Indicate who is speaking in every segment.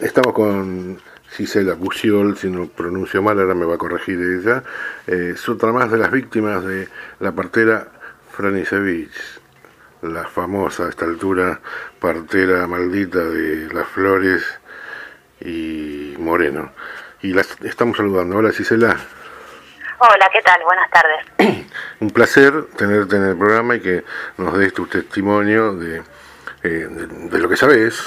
Speaker 1: Estamos con Gisela Buciol, si no pronuncio mal, ahora me va a corregir ella. Eh, es otra más de las víctimas de la partera Franisevich, la famosa a esta altura partera maldita de Las Flores y Moreno. Y la estamos saludando. Hola Gisela.
Speaker 2: Hola, ¿qué tal? Buenas tardes.
Speaker 1: Un placer tenerte en el programa y que nos des tu testimonio de, eh, de lo que sabes,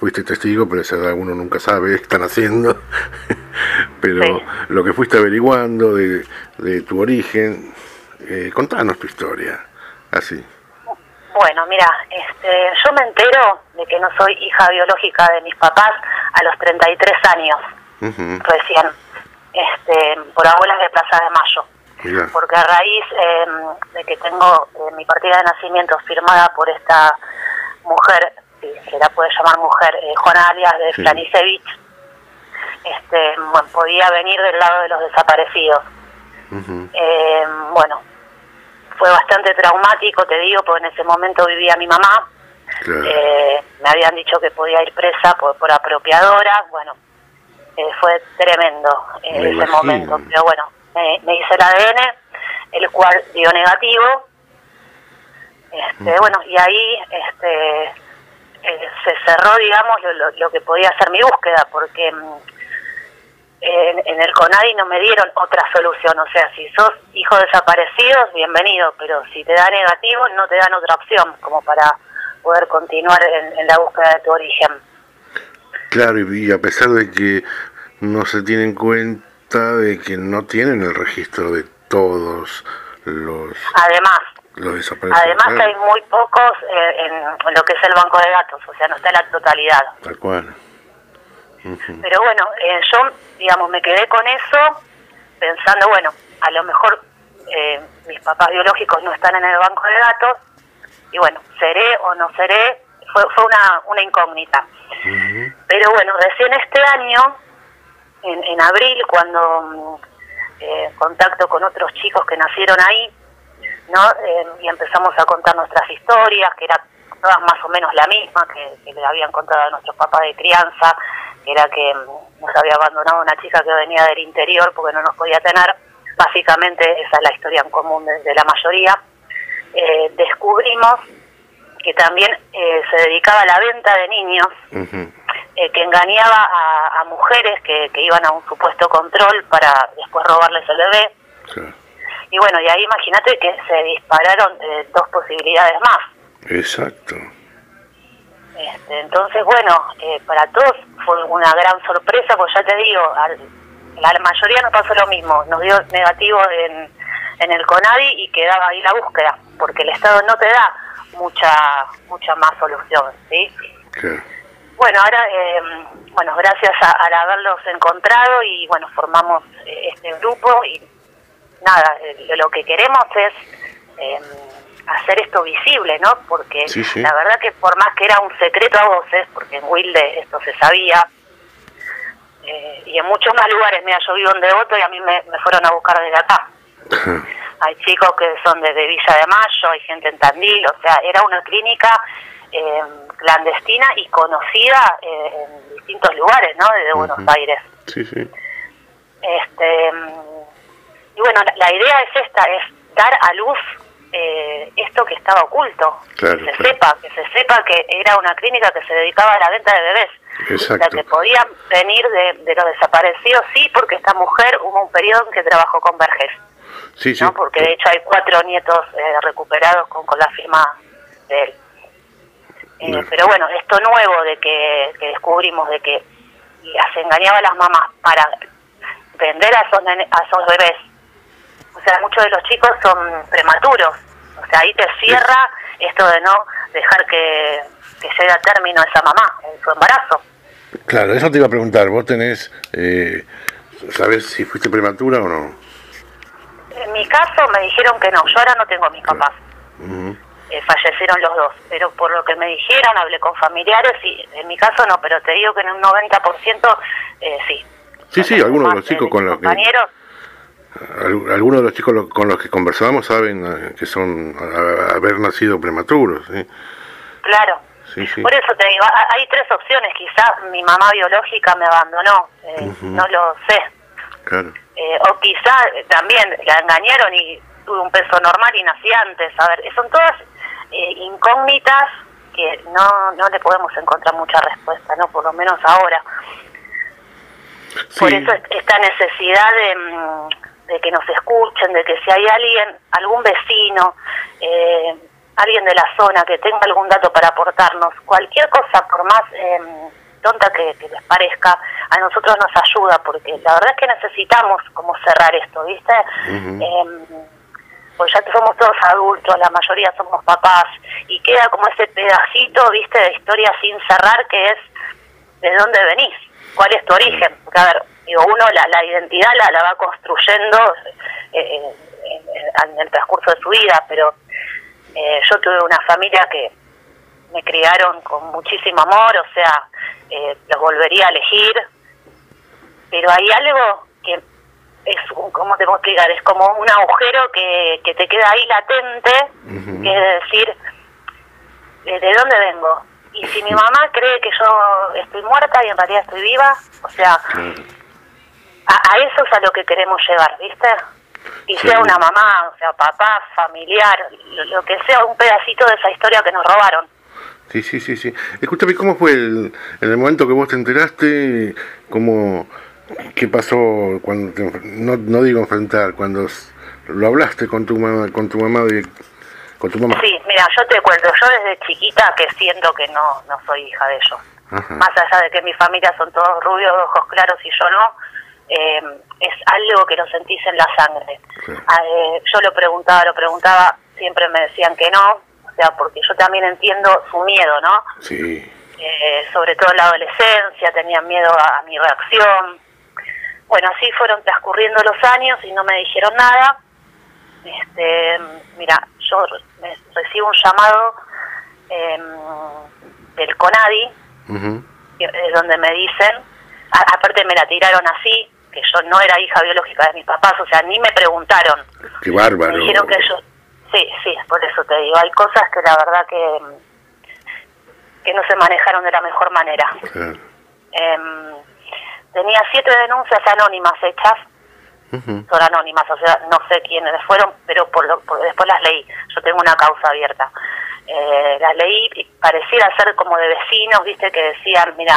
Speaker 1: fuiste testigo, pero esa edad uno nunca sabe qué están haciendo. pero lo que fuiste averiguando de, tu origen, eh, contanos tu historia, así.
Speaker 2: Bueno, mira, este, yo me entero de que no soy hija biológica de mis papás a los 33 años, recién, este, por abuelas de Plaza de Mayo. Porque a raíz em, de que tengo eh, mi partida de nacimiento firmada por esta mujer se la puede llamar mujer, eh, Juana Arias de sí. este, podía venir del lado de los desaparecidos. Eh, bueno, fue bastante traumático, te digo, porque en ese momento vivía mi mamá. Eh, me habían dicho que podía ir presa por, por apropiadora. Bueno, fue tremendo en ese momento. Pero bueno, me, hice el ADN, el cual dio negativo. Este, Bueno, y ahí este, eh, se cerró, digamos, lo, que podía ser mi búsqueda, porque mm, en, el CONADI no me dieron otra solución. O sea, si sos hijo desaparecido, bienvenido, pero si te da negativo, no te dan otra opción como para poder continuar en, la búsqueda de tu origen.
Speaker 1: Claro, y a pesar de que no se tiene en cuenta de que no tienen el registro de todos los...
Speaker 2: Además, Además que hay muy pocos eh, en, lo que es el banco de datos, o sea, no está en la totalidad.
Speaker 1: Tal cual.
Speaker 2: Pero bueno, eh, yo, digamos, me quedé con eso pensando, bueno, a lo mejor eh, mis papás biológicos no están en el banco de datos, y bueno, seré o no seré, fue, fue una, una incógnita. Pero bueno, recién este año, en, en abril, cuando mm, contacto con otros chicos que nacieron ahí, ¿no? Eh, y empezamos a contar nuestras historias, que era todas más o menos la misma que, le habían contado a nuestros papás de crianza, que era que mm, nos había abandonado una chica que venía del interior porque no nos podía tener. Básicamente esa es la historia en común de, la mayoría. Eh, descubrimos que también eh, se dedicaba a la venta de niños, que engañaba a, mujeres que, iban a un supuesto control para después robarles el bebé. Y bueno, y ahí imagínate que se dispararon eh, dos posibilidades más.
Speaker 1: Exacto.
Speaker 2: Este, entonces, bueno, eh, para todos fue una gran sorpresa, pues ya te digo, al, la mayoría nos pasó lo mismo, nos dio negativo en, en el CONADI y quedaba ahí la búsqueda, porque el Estado no te da mucha mucha más solución, ¿sí? Bueno, ahora, eh, bueno, gracias a, a, haberlos encontrado y bueno, formamos este grupo y nada, eh, lo que queremos es em, hacer esto visible, ¿no? Porque la verdad que por más que era un secreto a voces, porque en Wilde esto se sabía, eh, y en muchos más lugares, mira, yo vivo en Devoto y a mí me, fueron a buscar desde acá. hay chicos que son desde Villa de Mayo, hay gente en Tandil, o sea, era una clínica em, clandestina y conocida eh, en distintos lugares, ¿no? Desde Buenos Aires.
Speaker 1: Sí, sí.
Speaker 2: Este, em, y bueno, la, idea es esta, es dar a luz eh, esto que estaba oculto, que se sepa, que se sepa que era una clínica que se dedicaba a la venta de bebés.
Speaker 1: Exacto.
Speaker 2: La que podían venir de, los desaparecidos, sí, porque esta mujer hubo un periodo en que trabajó con Vergés.
Speaker 1: Sí, sí.
Speaker 2: Porque de hecho hay cuatro nietos eh, recuperados con, con la firma de él. Eh, pero bueno, esto nuevo de que, que descubrimos de que las engañaba a las mamás para vender a esos, a esos bebés o sea, muchos de los chicos son prematuros. O sea, ahí te cierra esto de no dejar que, llegue a término esa mamá en su embarazo.
Speaker 1: Claro, eso te iba a preguntar. ¿Vos tenés, eh, sabes si fuiste prematura o no?
Speaker 2: En mi caso me dijeron que no. Yo ahora no tengo a mis papás. Eh, fallecieron los dos. Pero por lo que me dijeron, hablé con familiares y en mi caso no, pero te digo que en un 90% eh, sí.
Speaker 1: Sí, sí, algunos de los chicos con los
Speaker 2: compañeros,
Speaker 1: algunos de los chicos con los que conversamos saben eh, que son haber nacido prematuros.
Speaker 2: Claro. Por eso te digo, hay tres opciones. Quizás mi mamá biológica me abandonó, eh, no lo sé.
Speaker 1: Claro.
Speaker 2: Eh, o quizá también la engañaron y tuve un peso normal y nací antes. A ver, son todas eh, incógnitas que no, no le podemos encontrar mucha respuesta, ¿no? Por lo menos ahora. Por eso esta necesidad de, mm, de, que nos escuchen, de que si hay alguien, algún vecino, eh, alguien de la zona que tenga algún dato para aportarnos, cualquier cosa, por más eh, tonta que, les parezca, a nosotros nos ayuda, porque la verdad es que necesitamos como cerrar esto, ¿viste? Em, pues ya somos todos adultos, la mayoría somos papás, y queda como ese pedacito, ¿viste?, de historia sin cerrar, que es de dónde venís, cuál es tu origen. Porque, a ver, digo, uno la, la identidad la, la va construyendo eh, en el transcurso de su vida, pero eh, yo tuve una familia que me criaron con muchísimo amor, o sea, eh, los volvería a elegir, pero hay algo que es, ¿cómo te puedo explicar? Es como un agujero que, que te queda ahí latente, que es decir, ¿de dónde vengo? Y si mi mamá cree que yo estoy muerta y en realidad estoy viva, o sea, a, a eso es a lo que queremos llegar, ¿viste? y sea una mamá, o sea, papá, familiar, lo, que sea, un pedacito de esa historia que nos robaron.
Speaker 1: Sí, sí, sí, sí. Escúchame, ¿cómo fue el, en el momento que vos te enteraste? ¿Cómo, qué pasó cuando, no, no digo enfrentar, cuando lo hablaste con tu mamá, con tu mamá de, con tu mamá?
Speaker 2: Sí, mira, yo te cuento, yo desde chiquita que siento que no, no soy hija de ellos. Más allá de que mi familia son todos rubios, ojos claros y yo no, eh, es algo que lo sentís en la sangre. Ah, eh, yo lo preguntaba, lo preguntaba, siempre me decían que no, o sea, porque yo también entiendo su miedo, ¿no?
Speaker 1: Sí.
Speaker 2: Eh, sobre todo en la adolescencia, tenían miedo a, mi reacción. Bueno, así fueron transcurriendo los años y no me dijeron nada. Este, mira, yo recibo un llamado em, del CONADI, donde me dicen, aparte me la tiraron así, que yo no era hija biológica de mis papás, o sea, ni me preguntaron.
Speaker 1: Qué bárbaro.
Speaker 2: Me dijeron que yo, sí, sí, por eso te digo, hay cosas que la verdad que, que no se manejaron de la mejor manera. Em, tenía siete denuncias anónimas hechas, son anónimas, o sea, no sé quiénes fueron, pero por, lo, después las leí, yo tengo una causa abierta. Eh, las leí y pareciera ser como de vecinos, viste, que decían, mira,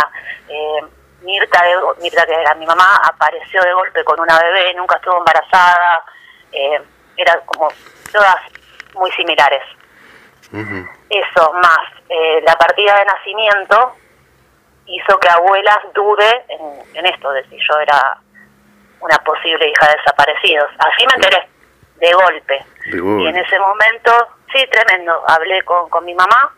Speaker 2: eh, Mirta, Mirta, que era mi mamá, apareció de golpe con una bebé, nunca estuvo embarazada, eh, era como todas muy similares. Eso, más eh, la partida de nacimiento, hizo que abuelas dude en, esto, de si yo era una posible hija de desaparecidos. Así me enteré, de golpe. Y en ese momento, sí, tremendo, hablé con, con mi mamá,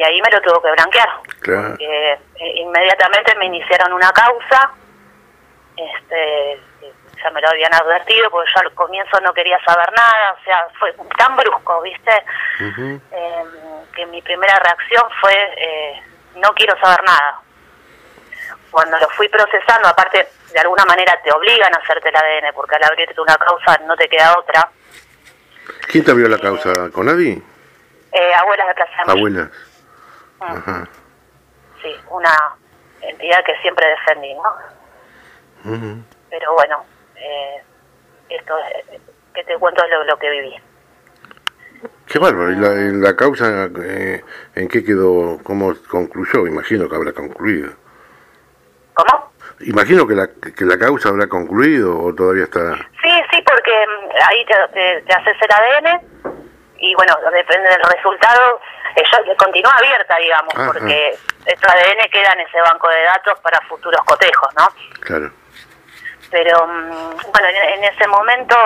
Speaker 2: y ahí me lo tuvo que blanquear. Porque eh, inmediatamente me iniciaron una causa, este, ya me lo habían advertido, porque yo al comienzo no quería saber nada, o sea, fue tan brusco, ¿viste? Em, que mi primera reacción fue, eh, no quiero saber nada. Cuando lo fui procesando, aparte, de alguna manera te obligan a hacerte el ADN, porque al abrirte una causa no te queda otra.
Speaker 1: ¿Quién te abrió la causa? ¿Con nadie?
Speaker 2: Eh, abuelas de Plaza
Speaker 1: Abuelas.
Speaker 2: Sí, una entidad que siempre defendí, ¿no? Pero bueno, eh, esto que te cuento es lo, que viví.
Speaker 1: Qué bárbaro. ¿Y la, la causa eh, en qué quedó? ¿Cómo concluyó? Imagino que habrá concluido.
Speaker 2: ¿Cómo?
Speaker 1: Imagino que la, que la causa habrá concluido o todavía está...
Speaker 2: Sí, sí, porque mm, ahí te, te haces el ADN y bueno, depende del resultado ella continúa abierta, digamos, porque este ADN queda en ese banco de datos para futuros cotejos, ¿no?
Speaker 1: Claro.
Speaker 2: Pero, mm, bueno, en, ese momento,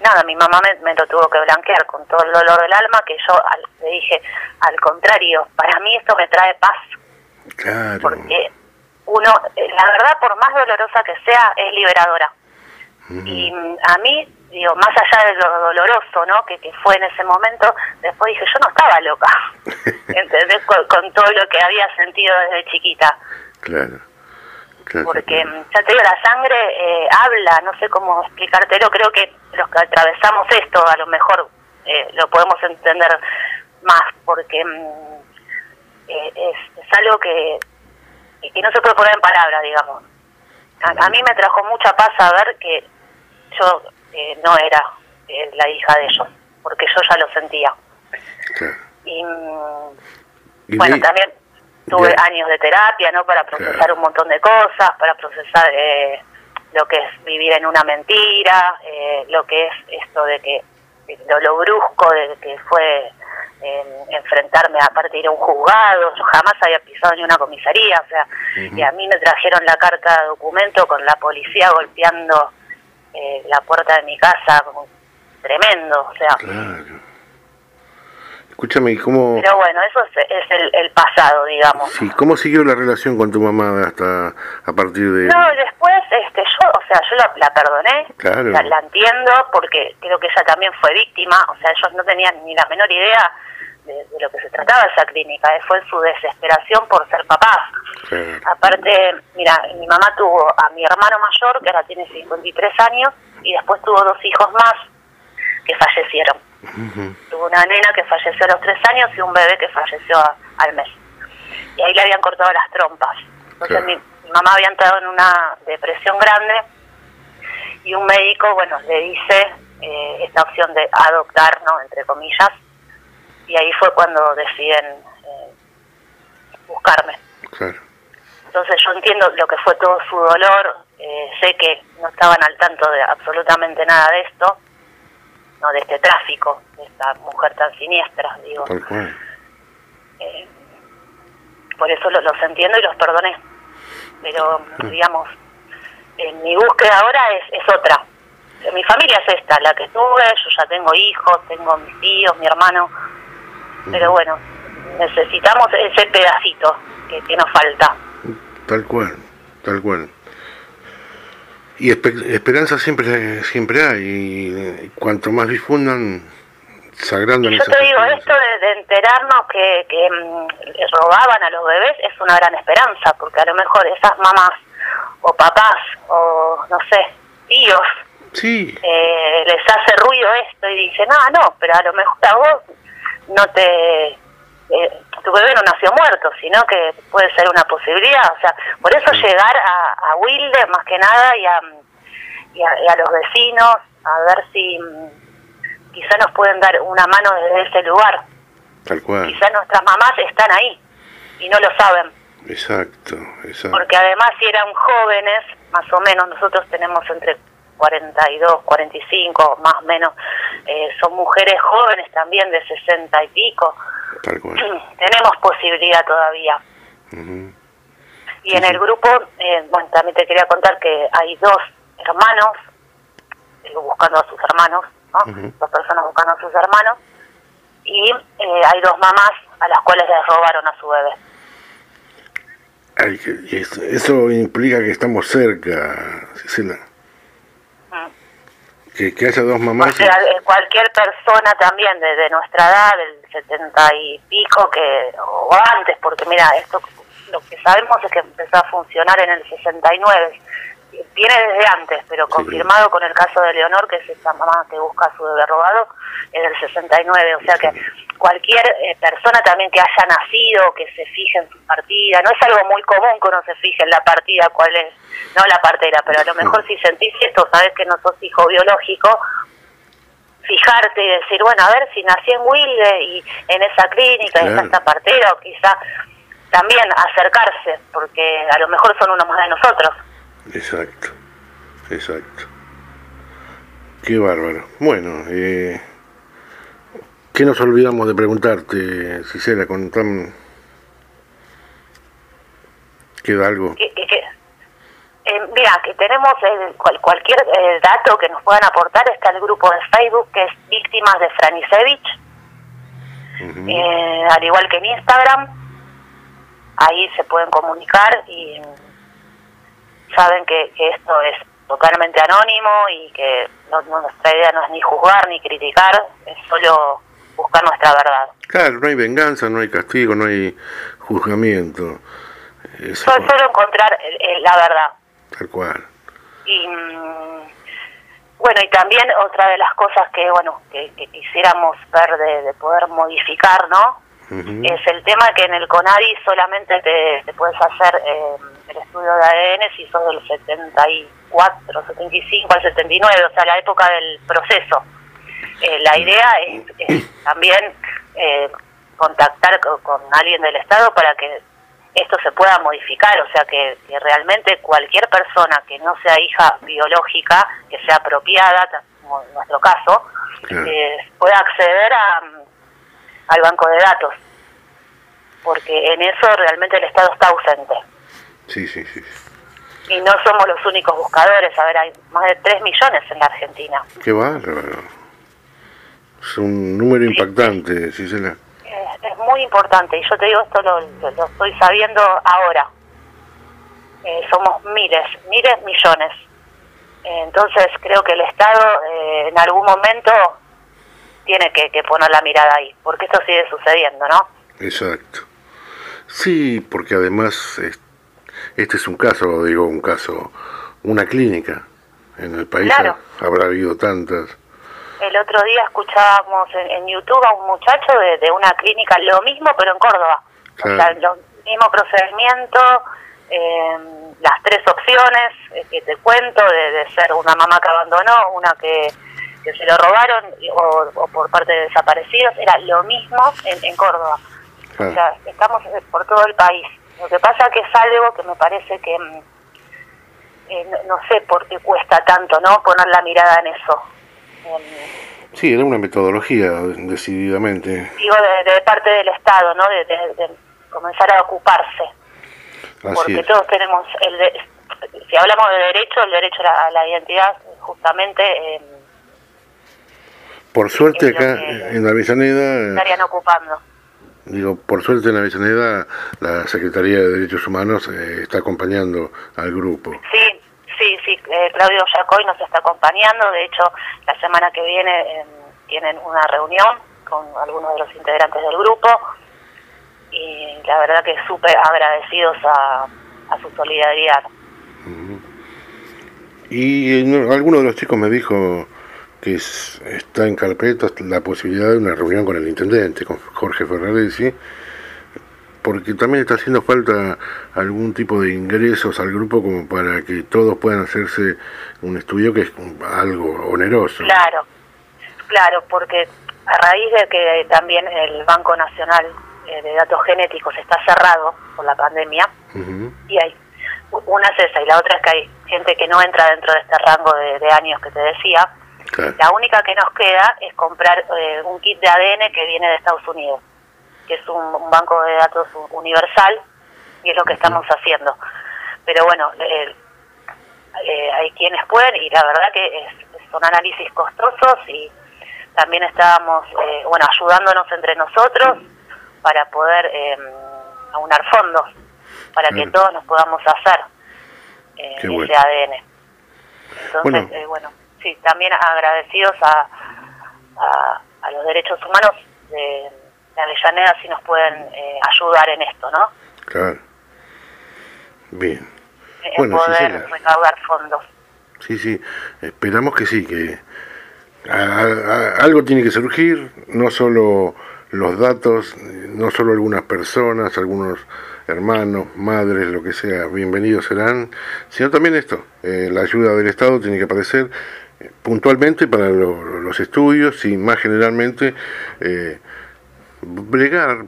Speaker 2: nada, mi mamá me, lo tuvo que blanquear con todo el dolor del alma, que yo le dije, al contrario, para mí esto me trae paz.
Speaker 1: Claro.
Speaker 2: Porque uno, eh, la verdad, por más dolorosa que sea, es liberadora. Y mm, a mí digo, más allá de lo doloroso, ¿no? Que, que fue en ese momento, después dije, yo no estaba loca, ¿entendés? Con, todo lo que había sentido desde chiquita.
Speaker 1: Claro.
Speaker 2: Porque, ya te digo, la sangre eh, habla, no sé cómo explicártelo, creo que los que atravesamos esto a lo mejor eh, lo podemos entender más, porque mm, eh, es, es, algo que, que no se puede poner en palabras, digamos. A, mí me trajo mucha paz saber que yo eh, no era eh, la hija de ellos, porque yo ya lo sentía. Y, mm, bueno, también tuve años de terapia, ¿no? Para procesar un montón de cosas, para procesar eh, lo que es vivir en una mentira, eh, lo que es esto de que lo, lo brusco de que fue enfrentarme a partir de un juzgado, yo jamás había pisado ni una comisaría, o sea, y a mí me trajeron la carta de documento con la policía golpeando eh, la puerta de mi casa, como tremendo, o sea.
Speaker 1: Escúchame, ¿cómo...?
Speaker 2: Pero bueno, eso es, el, el, pasado, digamos.
Speaker 1: Sí, ¿cómo siguió la relación con tu mamá hasta a partir de...?
Speaker 2: No, después, este, yo, o sea, yo la, perdoné, claro. la, entiendo, porque creo que ella también fue víctima, o sea, ellos no tenían ni la menor idea de, lo que se trataba esa clínica, eh, fue su desesperación por ser papás. Aparte, mira, mi mamá tuvo a mi hermano mayor, que ahora tiene 53 años, y después tuvo dos hijos más que fallecieron. Tuvo una nena que falleció a los tres años y un bebé que falleció al mes. Y ahí le habían cortado las trompas. Entonces mi, mamá había entrado en una depresión grande y un médico, bueno, le dice eh, esta opción de adoptar, ¿no? Entre comillas. Y ahí fue cuando deciden eh, buscarme. Entonces yo entiendo lo que fue todo su dolor, eh, sé que no estaban al tanto de absolutamente nada de esto, no de este tráfico, de esta mujer tan siniestra, digo. Eh, por eso los, entiendo y los perdoné. Pero, digamos, mi búsqueda ahora es, es otra. Mi familia es esta, la que tuve, yo ya tengo hijos, tengo mis tíos, mi hermano, pero bueno, necesitamos ese pedacito que, que nos falta.
Speaker 1: Tal cual, tal cual. Y esperanza siempre siempre hay, y cuanto más difundan, sagrando
Speaker 2: Yo te digo, esto de, enterarnos que, que mm, robaban a los bebés es una gran esperanza, porque a lo mejor esas mamás o papás o no sé, tíos,
Speaker 1: sí.
Speaker 2: eh, les hace ruido esto y dicen, ah, no, pero a lo mejor a vos no te eh, tu bebé no nació muerto, sino que puede ser una posibilidad. O sea, por eso llegar a, a Wilde más que nada y a, y a, los vecinos, a ver si mm, quizá nos pueden dar una mano desde ese lugar.
Speaker 1: Tal cual.
Speaker 2: Quizá nuestras mamás están ahí y no lo saben.
Speaker 1: Exacto, exacto.
Speaker 2: Porque además si eran jóvenes, más o menos, nosotros tenemos entre 42, 45, más o menos, eh, son mujeres jóvenes también de 60 y pico. Tenemos posibilidad todavía. Y en el grupo, eh, bueno, también te quería contar que hay dos hermanos, buscando a sus hermanos, ¿no? Dos personas buscando a sus hermanos, y eh, hay dos mamás a las cuales les robaron a su bebé.
Speaker 1: eso, implica que estamos cerca, Cecilia. Que, que, haya dos mamás.
Speaker 2: Eh, cualquier persona también de, nuestra edad, del setenta y pico, que o antes, porque mira, esto lo que sabemos es que empezó a funcionar en el 69 viene desde antes, pero confirmado con el caso de Leonor, que es esa mamá que busca a su bebé robado, es del 69. O sea que cualquier eh, persona también que haya nacido, que se fije en su partida, no es algo muy común que uno se fije en la partida, cuál es, no la partera, pero a lo mejor si sentís esto, sabes que no sos hijo biológico, fijarte y decir, bueno, a ver si nací en Wilde y en esa clínica, y en esta partera, o quizá también acercarse, porque a lo mejor son uno más de nosotros.
Speaker 1: Exacto, exacto. Qué bárbaro. Bueno, eh, ¿qué nos olvidamos de preguntarte, Cisela, con tan... ¿Queda algo?
Speaker 2: Eh, mira, que tenemos cualquier eh, dato que nos puedan aportar, está el grupo de Facebook que es Víctimas de Franisevich, eh, al igual que en Instagram, ahí se pueden comunicar y saben que, esto es totalmente anónimo y que nuestra idea no es ni juzgar ni criticar, es solo buscar nuestra verdad.
Speaker 1: Claro, no hay venganza, no hay castigo, no hay juzgamiento.
Speaker 2: Solo, solo encontrar la verdad.
Speaker 1: Tal cual.
Speaker 2: Y mm, bueno, y también otra de las cosas que bueno que, quisiéramos ver de, poder modificar, ¿no? Es el tema que en el CONADI solamente te, puedes hacer eh, el estudio de ADN si sos del 74, 75 al 79, o sea, la época del proceso. Eh, la idea es, también eh, contactar con, alguien del Estado para que esto se pueda modificar, o sea, que, realmente cualquier persona que no sea hija biológica, que sea apropiada, como en nuestro caso, pueda acceder a al banco de datos, porque en eso realmente el Estado está ausente.
Speaker 1: Sí, sí, sí.
Speaker 2: Y no somos los únicos buscadores, a ver, hay más de 3 millones en la Argentina.
Speaker 1: Qué bárbaro. Es un número impactante, sí, Es,
Speaker 2: es, muy importante, y yo te digo, esto lo, lo estoy sabiendo ahora. Eh, somos miles, miles, millones. entonces creo que el Estado eh, en algún momento tiene que, poner la mirada ahí, porque esto sigue sucediendo, ¿no?
Speaker 1: Exacto. Sí, porque además este es un caso, digo, un caso, una clínica. En el país habrá habido tantas.
Speaker 2: El otro día escuchábamos en, YouTube a un muchacho de, una clínica, lo mismo pero en Córdoba. O sea, el mismo procedimiento, eh, las tres opciones eh, que te cuento, de, de ser una mamá que abandonó, una que que se lo robaron o, por parte de desaparecidos, era lo mismo en, Córdoba. O sea, estamos por todo el país. Lo que pasa que es algo que me parece que, mm, eh, no, sé por qué cuesta tanto, ¿no? Poner la mirada en eso.
Speaker 1: sí, era una metodología, decididamente.
Speaker 2: Digo, de, parte del Estado, ¿no? De, comenzar a ocuparse. Porque todos tenemos, el si hablamos de derecho, el derecho a la, identidad, justamente... Eh,
Speaker 1: por suerte acá en Avellaneda...
Speaker 2: Estarían ocupando.
Speaker 1: Digo, por suerte en Avellaneda la Secretaría de Derechos Humanos eh, está acompañando al grupo.
Speaker 2: Sí, sí, sí. Eh, Claudio Yacoy nos está acompañando. De hecho, la semana que viene em, tienen una reunión con algunos de los integrantes del grupo y la verdad que súper agradecidos a, su solidaridad.
Speaker 1: Y alguno de los chicos me dijo que está en carpeta la posibilidad de una reunión con el intendente, con Jorge Ferraresi, porque también está haciendo falta algún tipo de ingresos al grupo como para que todos puedan hacerse un estudio que es algo oneroso.
Speaker 2: Claro, claro, porque a raíz de que también el Banco Nacional eh, de Datos Genéticos está cerrado por la pandemia, y hay una es esa y la otra es que hay gente que no entra dentro de este rango de años que te decía, la única que nos queda es comprar eh, un kit de ADN que viene de Estados Unidos, que es un, banco de datos universal y es lo que estamos haciendo. Pero bueno, eh, eh, hay quienes pueden y la verdad que son análisis costosos y también estábamos bueno ayudándonos entre nosotros para poder aunar fondos para que todos nos podamos hacer ese ADN. Entonces, bueno sí, también agradecidos a, a, los derechos humanos de, Avellaneda si nos pueden eh, ayudar en esto, ¿no?
Speaker 1: Claro. Bien.
Speaker 2: En bueno, poder recaudar fondos.
Speaker 1: Sí, sí, esperamos que sí, que algo tiene que surgir, no solo los datos, no solo algunas personas, algunos hermanos, madres, lo que sea, bienvenidos serán, sino también esto, eh, la ayuda del Estado tiene que aparecer puntualmente para los estudios y más generalmente eh, bregar.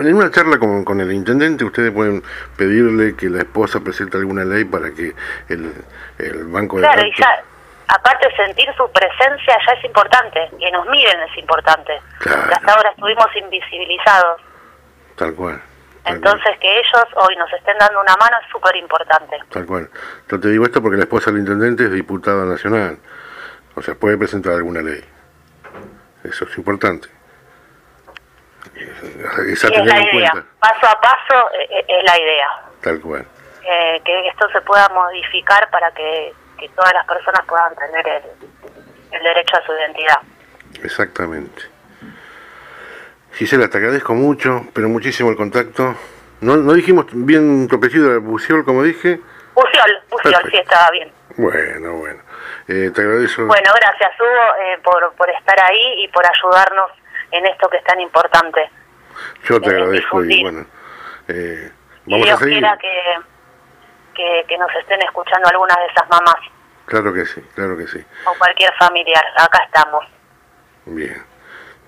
Speaker 1: En una charla con, con, el intendente ustedes pueden pedirle que la esposa presente alguna ley para que el, el banco de...
Speaker 2: Claro, y ya, aparte sentir su presencia ya es importante, que nos miren es importante. hasta ahora estuvimos invisibilizados.
Speaker 1: Tal cual.
Speaker 2: Entonces que ellos hoy nos estén dando una mano es súper importante.
Speaker 1: Tal cual. Yo te digo esto porque la esposa del intendente es diputada nacional. O sea, puede presentar alguna ley. Eso es importante.
Speaker 2: Esa es la idea. Paso a paso eh, eh, es la idea.
Speaker 1: Tal cual.
Speaker 2: Eh, que esto se pueda modificar para que, todas las personas puedan tener el, derecho a su identidad.
Speaker 1: Exactamente. Gisela, te agradezco mucho, pero muchísimo el contacto. No, no dijimos bien tu apellido, Buciol, como dije.
Speaker 2: Buciol, Buciol, sí, estaba bien.
Speaker 1: Bueno, bueno. Eh, te agradezco.
Speaker 2: Bueno, gracias Hugo eh, por, por estar ahí y por ayudarnos en esto que es tan importante.
Speaker 1: Yo te agradezco y bueno, eh, vamos
Speaker 2: a
Speaker 1: seguir.
Speaker 2: Que, que, que nos estén escuchando algunas de esas mamás.
Speaker 1: Claro que sí, claro que sí.
Speaker 2: O cualquier familiar, acá estamos.
Speaker 1: Bien.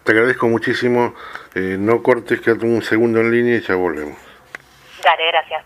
Speaker 1: Te agradezco muchísimo. Eh, no cortes, quédate un segundo en línea y ya volvemos.
Speaker 2: Dale, gracias.